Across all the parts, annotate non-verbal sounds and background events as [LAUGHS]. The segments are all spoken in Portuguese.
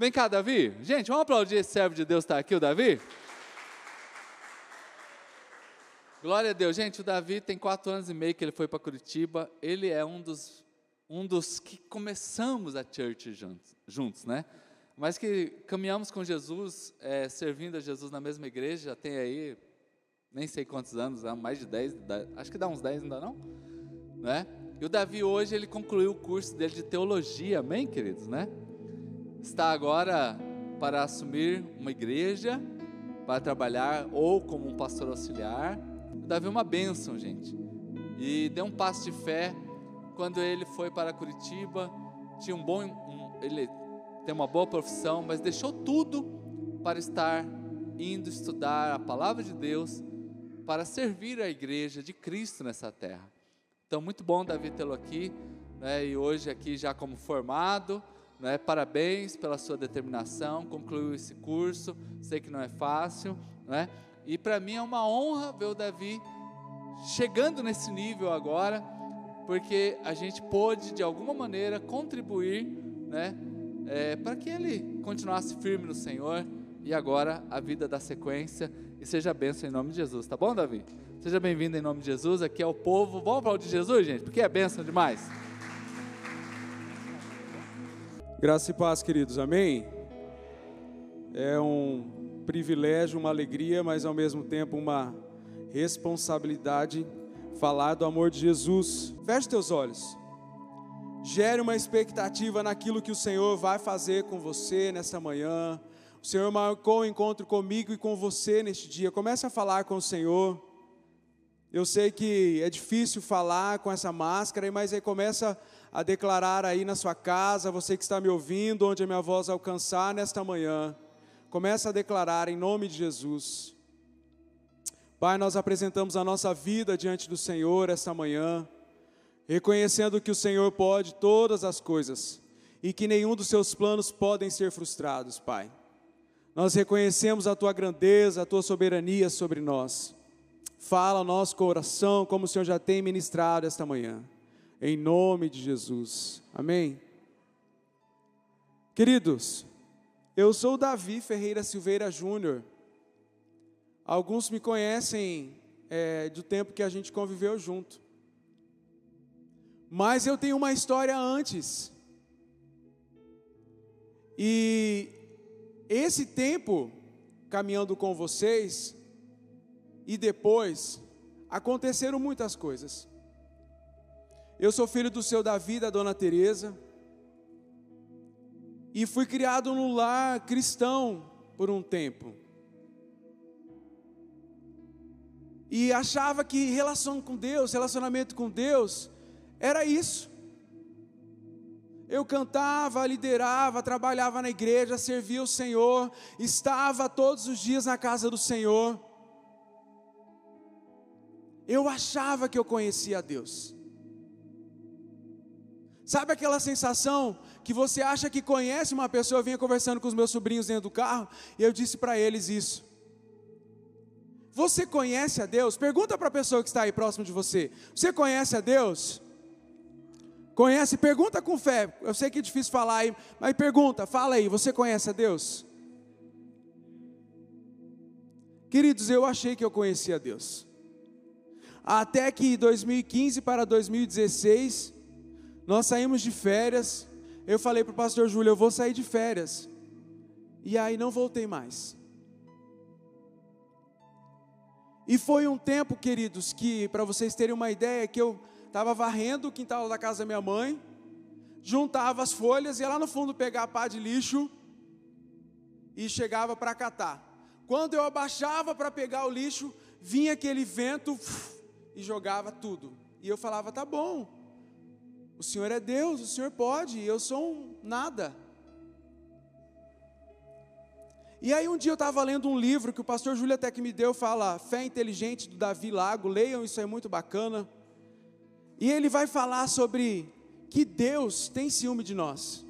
Vem cá, Davi. Gente, vamos aplaudir esse servo de Deus está aqui, o Davi? Glória a Deus. Gente, o Davi tem quatro anos e meio que ele foi para Curitiba. Ele é um dos, um dos que começamos a church juntos, juntos, né? Mas que caminhamos com Jesus, é, servindo a Jesus na mesma igreja, já tem aí, nem sei quantos anos, mais de 10, acho que dá uns 10, ainda não? Né? E o Davi hoje, ele concluiu o curso dele de teologia, amém, queridos, né? Está agora para assumir uma igreja, para trabalhar ou como um pastor auxiliar, Davi é uma bênção, gente. E deu um passo de fé quando ele foi para Curitiba. Tinha um bom, um, ele tem uma boa profissão, mas deixou tudo para estar indo estudar a palavra de Deus, para servir a igreja de Cristo nessa terra. Então, muito bom Davi tê-lo aqui, né, e hoje aqui já como formado, né, parabéns pela sua determinação, concluiu esse curso, sei que não é fácil, né, e para mim é uma honra ver o Davi chegando nesse nível agora, porque a gente pôde de alguma maneira contribuir, né, é, para que ele continuasse firme no Senhor e agora a vida da sequência e seja benção em nome de Jesus, tá bom, Davi? Seja bem-vindo em nome de Jesus. Aqui é o povo. Vamos aplaudir Jesus, gente, porque é benção demais. Graça e paz, queridos. Amém. É um privilégio, uma alegria, mas ao mesmo tempo uma responsabilidade falar do amor de Jesus. Feche teus olhos. Gere uma expectativa naquilo que o Senhor vai fazer com você nesta manhã. O Senhor marcou o um encontro comigo e com você neste dia. Comece a falar com o Senhor. Eu sei que é difícil falar com essa máscara, mas aí começa a declarar aí na sua casa, você que está me ouvindo, onde a minha voz alcançar nesta manhã. Começa a declarar em nome de Jesus. Pai, nós apresentamos a nossa vida diante do Senhor esta manhã, reconhecendo que o Senhor pode todas as coisas e que nenhum dos seus planos podem ser frustrados, Pai. Nós reconhecemos a tua grandeza, a tua soberania sobre nós. Fala ao nosso coração como o Senhor já tem ministrado esta manhã. Em nome de Jesus. Amém. Queridos, eu sou Davi Ferreira Silveira Júnior. Alguns me conhecem é, do tempo que a gente conviveu junto. Mas eu tenho uma história antes. E esse tempo caminhando com vocês e depois aconteceram muitas coisas. Eu sou filho do seu Davi da dona Teresa e fui criado num lar cristão por um tempo. E achava que relação com Deus, relacionamento com Deus, era isso. Eu cantava, liderava, trabalhava na igreja, servia o Senhor, estava todos os dias na casa do Senhor. Eu achava que eu conhecia Deus. Sabe aquela sensação que você acha que conhece uma pessoa? Eu vinha conversando com os meus sobrinhos dentro do carro e eu disse para eles isso. Você conhece a Deus? Pergunta para a pessoa que está aí próximo de você. Você conhece a Deus? Conhece? Pergunta com fé. Eu sei que é difícil falar aí, mas pergunta, fala aí. Você conhece a Deus? Queridos, eu achei que eu conhecia a Deus. Até que 2015 para 2016 nós saímos de férias. Eu falei para o pastor Júlio: eu vou sair de férias. E aí não voltei mais. E foi um tempo, queridos, que, para vocês terem uma ideia, que eu estava varrendo o quintal da casa da minha mãe, juntava as folhas, ia lá no fundo pegar a pá de lixo e chegava para catar. Quando eu abaixava para pegar o lixo, vinha aquele vento e jogava tudo. E eu falava: tá bom, o Senhor é Deus, o Senhor pode, eu sou um nada. E aí um dia eu estava lendo um livro que o pastor Júlio até que me deu, fala Fé Inteligente do Davi Lago, leiam, isso é muito bacana. E ele vai falar sobre que Deus tem ciúme de nós.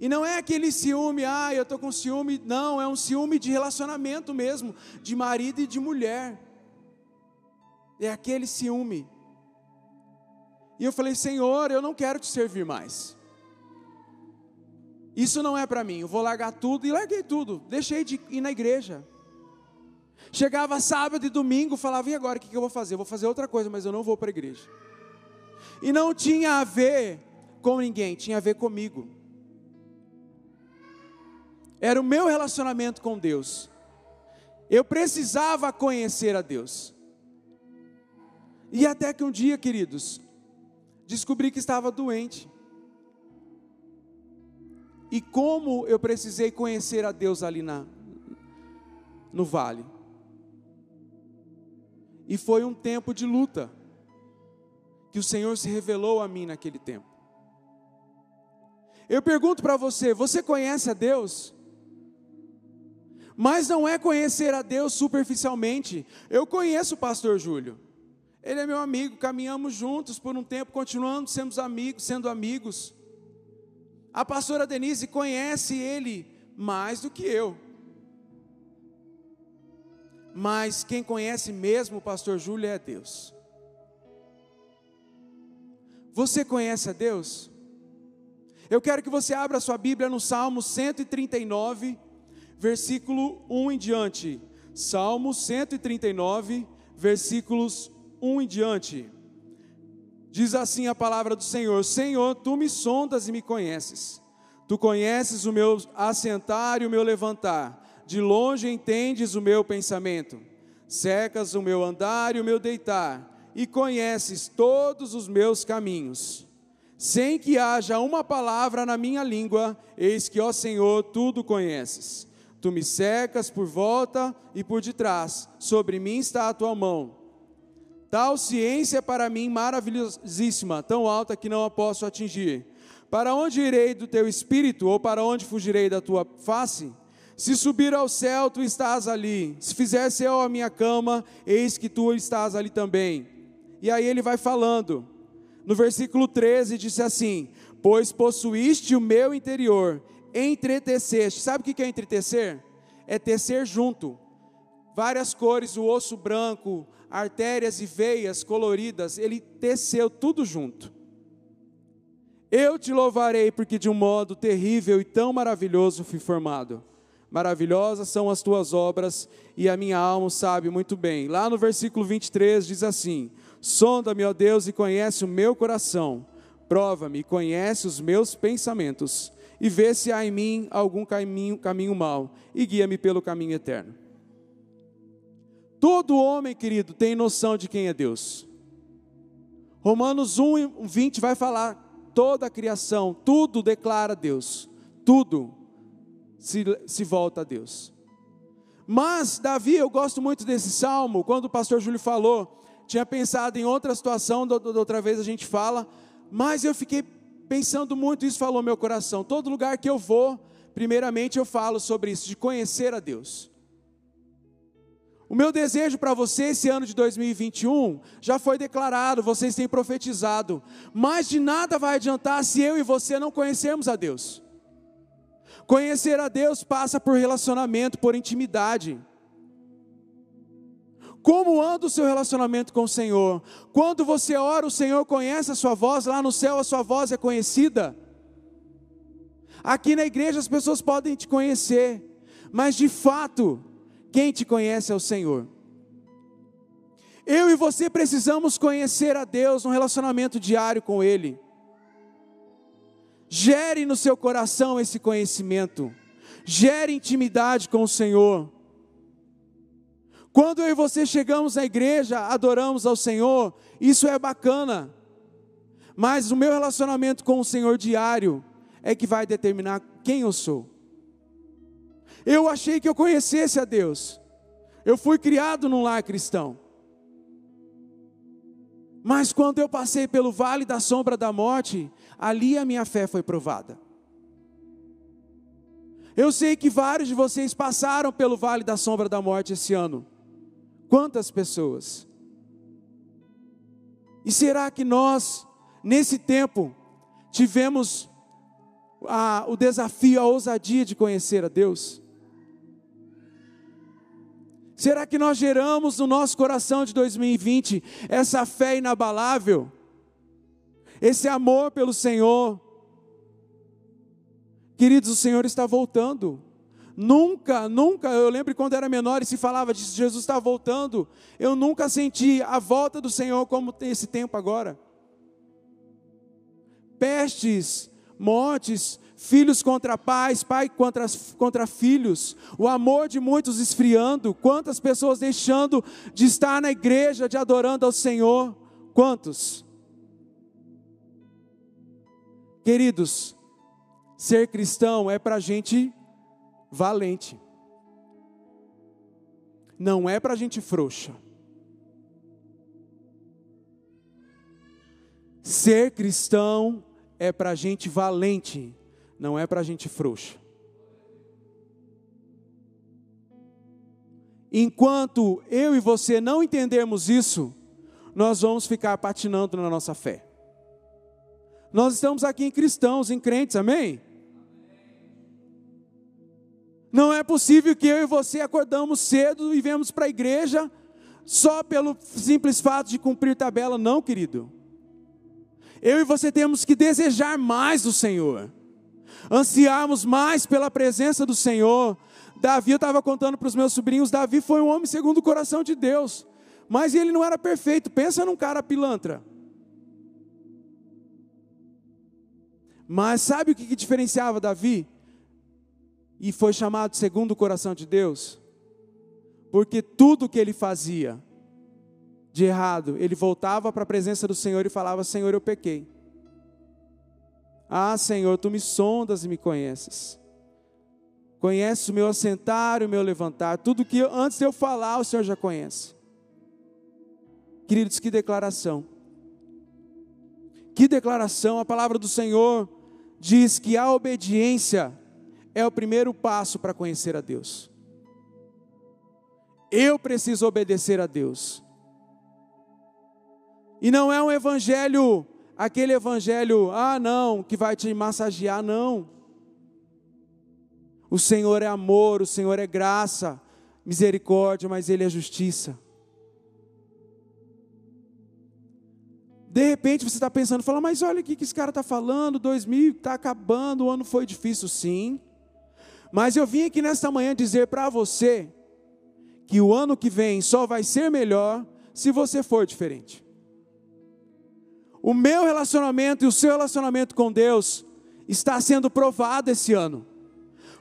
E não é aquele ciúme, ah, eu estou com ciúme, não, é um ciúme de relacionamento mesmo, de marido e de mulher. É aquele ciúme e eu falei: Senhor, eu não quero te servir mais. Isso não é para mim, eu vou largar tudo e larguei tudo, deixei de ir na igreja. Chegava sábado e domingo, falava, e agora o que eu vou fazer? Eu vou fazer outra coisa, mas eu não vou para a igreja. E não tinha a ver com ninguém, tinha a ver comigo. Era o meu relacionamento com Deus. Eu precisava conhecer a Deus. E até que um dia, queridos, descobri que estava doente. E como eu precisei conhecer a Deus ali na, no vale. E foi um tempo de luta, que o Senhor se revelou a mim naquele tempo. Eu pergunto para você: você conhece a Deus? Mas não é conhecer a Deus superficialmente. Eu conheço o pastor Júlio. Ele é meu amigo, caminhamos juntos por um tempo, continuando sendo amigos, sendo amigos. A pastora Denise conhece ele mais do que eu. Mas quem conhece mesmo o pastor Júlio é Deus. Você conhece a Deus? Eu quero que você abra sua Bíblia no Salmo 139, versículo 1 em diante. Salmo 139, versículos 1 em diante. Diz assim a palavra do Senhor: Senhor, tu me sondas e me conheces. Tu conheces o meu assentar e o meu levantar. De longe entendes o meu pensamento. Secas o meu andar e o meu deitar. E conheces todos os meus caminhos. Sem que haja uma palavra na minha língua, eis que, ó Senhor, tudo conheces. Tu me secas por volta e por detrás, sobre mim está a tua mão. Tal ciência é para mim maravilhosíssima, tão alta que não a posso atingir. Para onde irei do teu espírito, ou para onde fugirei da tua face? Se subir ao céu, tu estás ali. Se fizer céu a minha cama, eis que tu estás ali também. E aí ele vai falando. No versículo 13 disse assim: Pois possuíste o meu interior entreteceste. Sabe o que é entretecer? É tecer junto. Várias cores, o osso branco, artérias e veias coloridas, ele teceu tudo junto. Eu te louvarei porque de um modo terrível e tão maravilhoso fui formado. Maravilhosas são as tuas obras e a minha alma sabe muito bem. Lá no versículo 23 diz assim: Sonda-me, ó Deus, e conhece o meu coração. Prova-me e conhece os meus pensamentos e vê se há em mim algum caminho, caminho mau, e guia-me pelo caminho eterno. Todo homem, querido, tem noção de quem é Deus. Romanos 1, 20 vai falar: toda a criação, tudo declara Deus, tudo se, se volta a Deus. Mas, Davi, eu gosto muito desse salmo, quando o pastor Júlio falou, tinha pensado em outra situação, da outra vez a gente fala, mas eu fiquei pensando muito, isso falou meu coração. Todo lugar que eu vou, primeiramente eu falo sobre isso, de conhecer a Deus. O meu desejo para você esse ano de 2021 já foi declarado, vocês têm profetizado, mas de nada vai adiantar se eu e você não conhecermos a Deus. Conhecer a Deus passa por relacionamento, por intimidade. Como anda o seu relacionamento com o Senhor? Quando você ora, o Senhor conhece a sua voz, lá no céu a sua voz é conhecida. Aqui na igreja as pessoas podem te conhecer, mas de fato, quem te conhece é o Senhor. Eu e você precisamos conhecer a Deus, um relacionamento diário com Ele. Gere no seu coração esse conhecimento, gere intimidade com o Senhor. Quando eu e você chegamos à igreja, adoramos ao Senhor, isso é bacana. Mas o meu relacionamento com o Senhor diário é que vai determinar quem eu sou. Eu achei que eu conhecesse a Deus. Eu fui criado num lar cristão. Mas quando eu passei pelo vale da sombra da morte, ali a minha fé foi provada. Eu sei que vários de vocês passaram pelo vale da sombra da morte esse ano. Quantas pessoas? E será que nós, nesse tempo, tivemos a, o desafio, a ousadia de conhecer a Deus? Será que nós geramos no nosso coração de 2020 essa fé inabalável? Esse amor pelo Senhor? Queridos, o Senhor está voltando. Nunca, nunca, eu lembro quando era menor e se falava de Jesus está voltando, eu nunca senti a volta do Senhor como esse tempo agora. Pestes, mortes, filhos contra pais, pai contra, contra filhos, o amor de muitos esfriando, quantas pessoas deixando de estar na igreja, de adorando ao Senhor, quantos? Queridos, ser cristão é para gente valente, não é para gente frouxa. Ser cristão é para gente valente, não é para gente frouxa. Enquanto eu e você não entendermos isso, nós vamos ficar patinando na nossa fé. Nós estamos aqui em cristãos, em crentes, amém? Não é possível que eu e você acordamos cedo e viemos para a igreja só pelo simples fato de cumprir tabela, não, querido. Eu e você temos que desejar mais do Senhor, ansiarmos mais pela presença do Senhor. Davi, eu estava contando para os meus sobrinhos, Davi foi um homem segundo o coração de Deus, mas ele não era perfeito. Pensa num cara pilantra. Mas sabe o que, que diferenciava Davi? e foi chamado segundo o coração de Deus, porque tudo que ele fazia de errado, ele voltava para a presença do Senhor e falava: Senhor, eu pequei. Ah, Senhor, tu me sondas e me conheces. Conheces o meu assentar o meu levantar. Tudo que antes de eu falar, o Senhor já conhece. Queridos, que declaração. Que declaração. A palavra do Senhor diz que a obediência é o primeiro passo para conhecer a Deus. Eu preciso obedecer a Deus. E não é um evangelho, aquele evangelho, ah, não, que vai te massagear, não. O Senhor é amor, o Senhor é graça, misericórdia, mas Ele é justiça. De repente você está pensando, fala, mas olha o que esse cara está falando, 2000 está acabando, o ano foi difícil, sim. Mas eu vim aqui nesta manhã dizer para você que o ano que vem só vai ser melhor se você for diferente. O meu relacionamento e o seu relacionamento com Deus está sendo provado esse ano.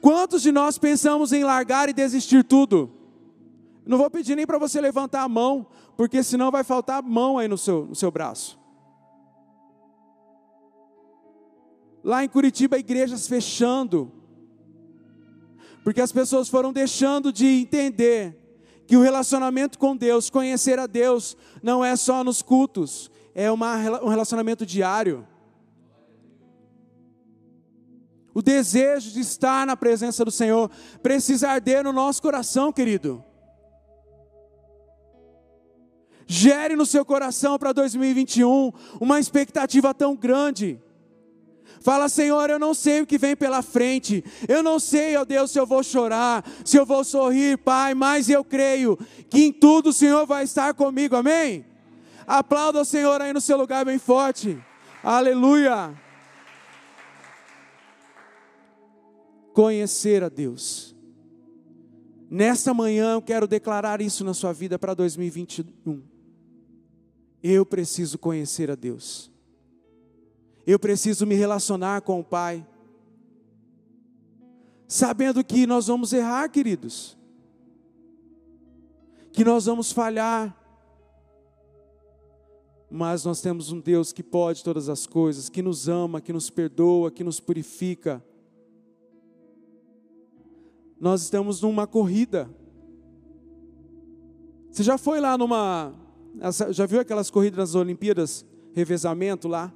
Quantos de nós pensamos em largar e desistir tudo? Não vou pedir nem para você levantar a mão, porque senão vai faltar mão aí no seu, no seu braço. Lá em Curitiba, igrejas fechando, porque as pessoas foram deixando de entender que o relacionamento com Deus, conhecer a Deus, não é só nos cultos, é uma, um relacionamento diário. O desejo de estar na presença do Senhor precisa arder no nosso coração, querido. Gere no seu coração para 2021 uma expectativa tão grande Fala, Senhor, eu não sei o que vem pela frente. Eu não sei, ó Deus, se eu vou chorar, se eu vou sorrir, Pai, mas eu creio que em tudo o Senhor vai estar comigo. Amém? Aplauda o Senhor aí no seu lugar bem forte. Aleluia. Conhecer a Deus. Nesta manhã eu quero declarar isso na sua vida para 2021. Eu preciso conhecer a Deus. Eu preciso me relacionar com o Pai. Sabendo que nós vamos errar, queridos. Que nós vamos falhar. Mas nós temos um Deus que pode todas as coisas, que nos ama, que nos perdoa, que nos purifica. Nós estamos numa corrida. Você já foi lá numa. Já viu aquelas corridas nas Olimpíadas? Revezamento lá?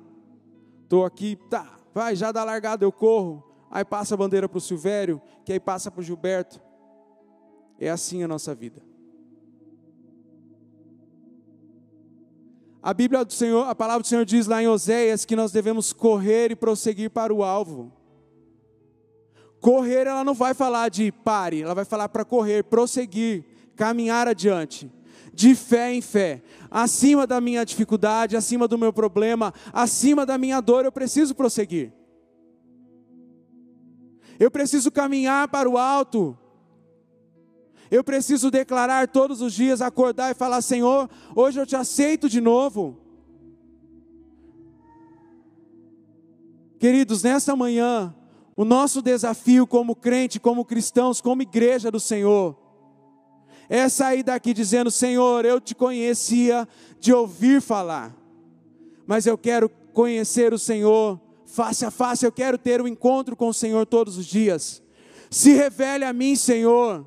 Estou aqui, tá, vai, já dá largada, eu corro. Aí passa a bandeira para o Silvério, que aí passa para o Gilberto. É assim a nossa vida. A Bíblia do Senhor, a palavra do Senhor diz lá em Oséias que nós devemos correr e prosseguir para o alvo. Correr, ela não vai falar de pare, ela vai falar para correr, prosseguir, caminhar adiante de fé em fé. Acima da minha dificuldade, acima do meu problema, acima da minha dor, eu preciso prosseguir. Eu preciso caminhar para o alto. Eu preciso declarar todos os dias, acordar e falar: Senhor, hoje eu te aceito de novo. Queridos, nesta manhã, o nosso desafio como crente, como cristãos, como igreja do Senhor, é sair daqui dizendo: Senhor, eu te conhecia de ouvir falar, mas eu quero conhecer o Senhor face a face, eu quero ter um encontro com o Senhor todos os dias. Se revele a mim, Senhor.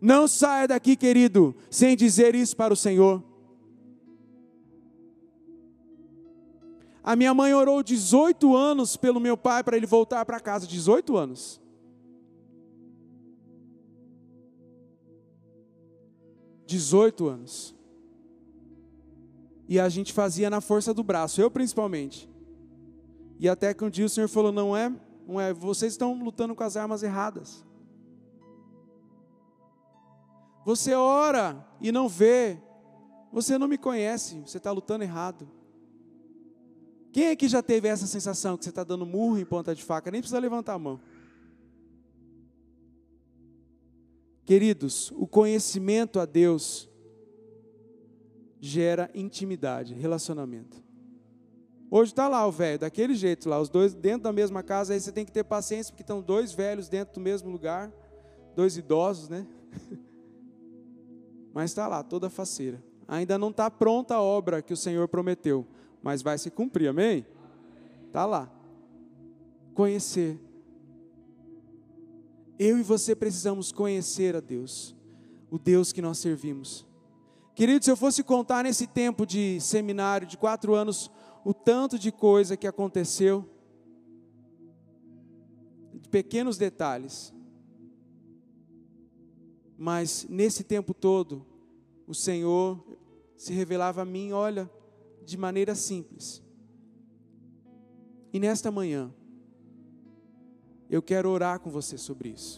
Não saia daqui, querido, sem dizer isso para o Senhor. A minha mãe orou 18 anos pelo meu pai para ele voltar para casa, 18 anos. Dezoito anos. E a gente fazia na força do braço, eu principalmente. E até que um dia o Senhor falou: não é, não é, vocês estão lutando com as armas erradas. Você ora e não vê. Você não me conhece, você está lutando errado. Quem aqui já teve essa sensação que você está dando murro em ponta de faca? Nem precisa levantar a mão. Queridos, o conhecimento a Deus gera intimidade, relacionamento. Hoje está lá o velho, daquele jeito lá, os dois dentro da mesma casa, aí você tem que ter paciência, porque estão dois velhos dentro do mesmo lugar, dois idosos, né? [LAUGHS] Mas está lá, toda faceira. Ainda não está pronta a obra que o Senhor prometeu, mas vai se cumprir, amém? Está lá. Conhecer. Eu e você precisamos conhecer a Deus, o Deus que nós servimos. Querido, se eu fosse contar nesse tempo de seminário de quatro anos, o tanto de coisa que aconteceu, de pequenos detalhes, mas nesse tempo todo, o Senhor se revelava a mim, olha, de maneira simples. E nesta manhã, eu quero orar com você sobre isso.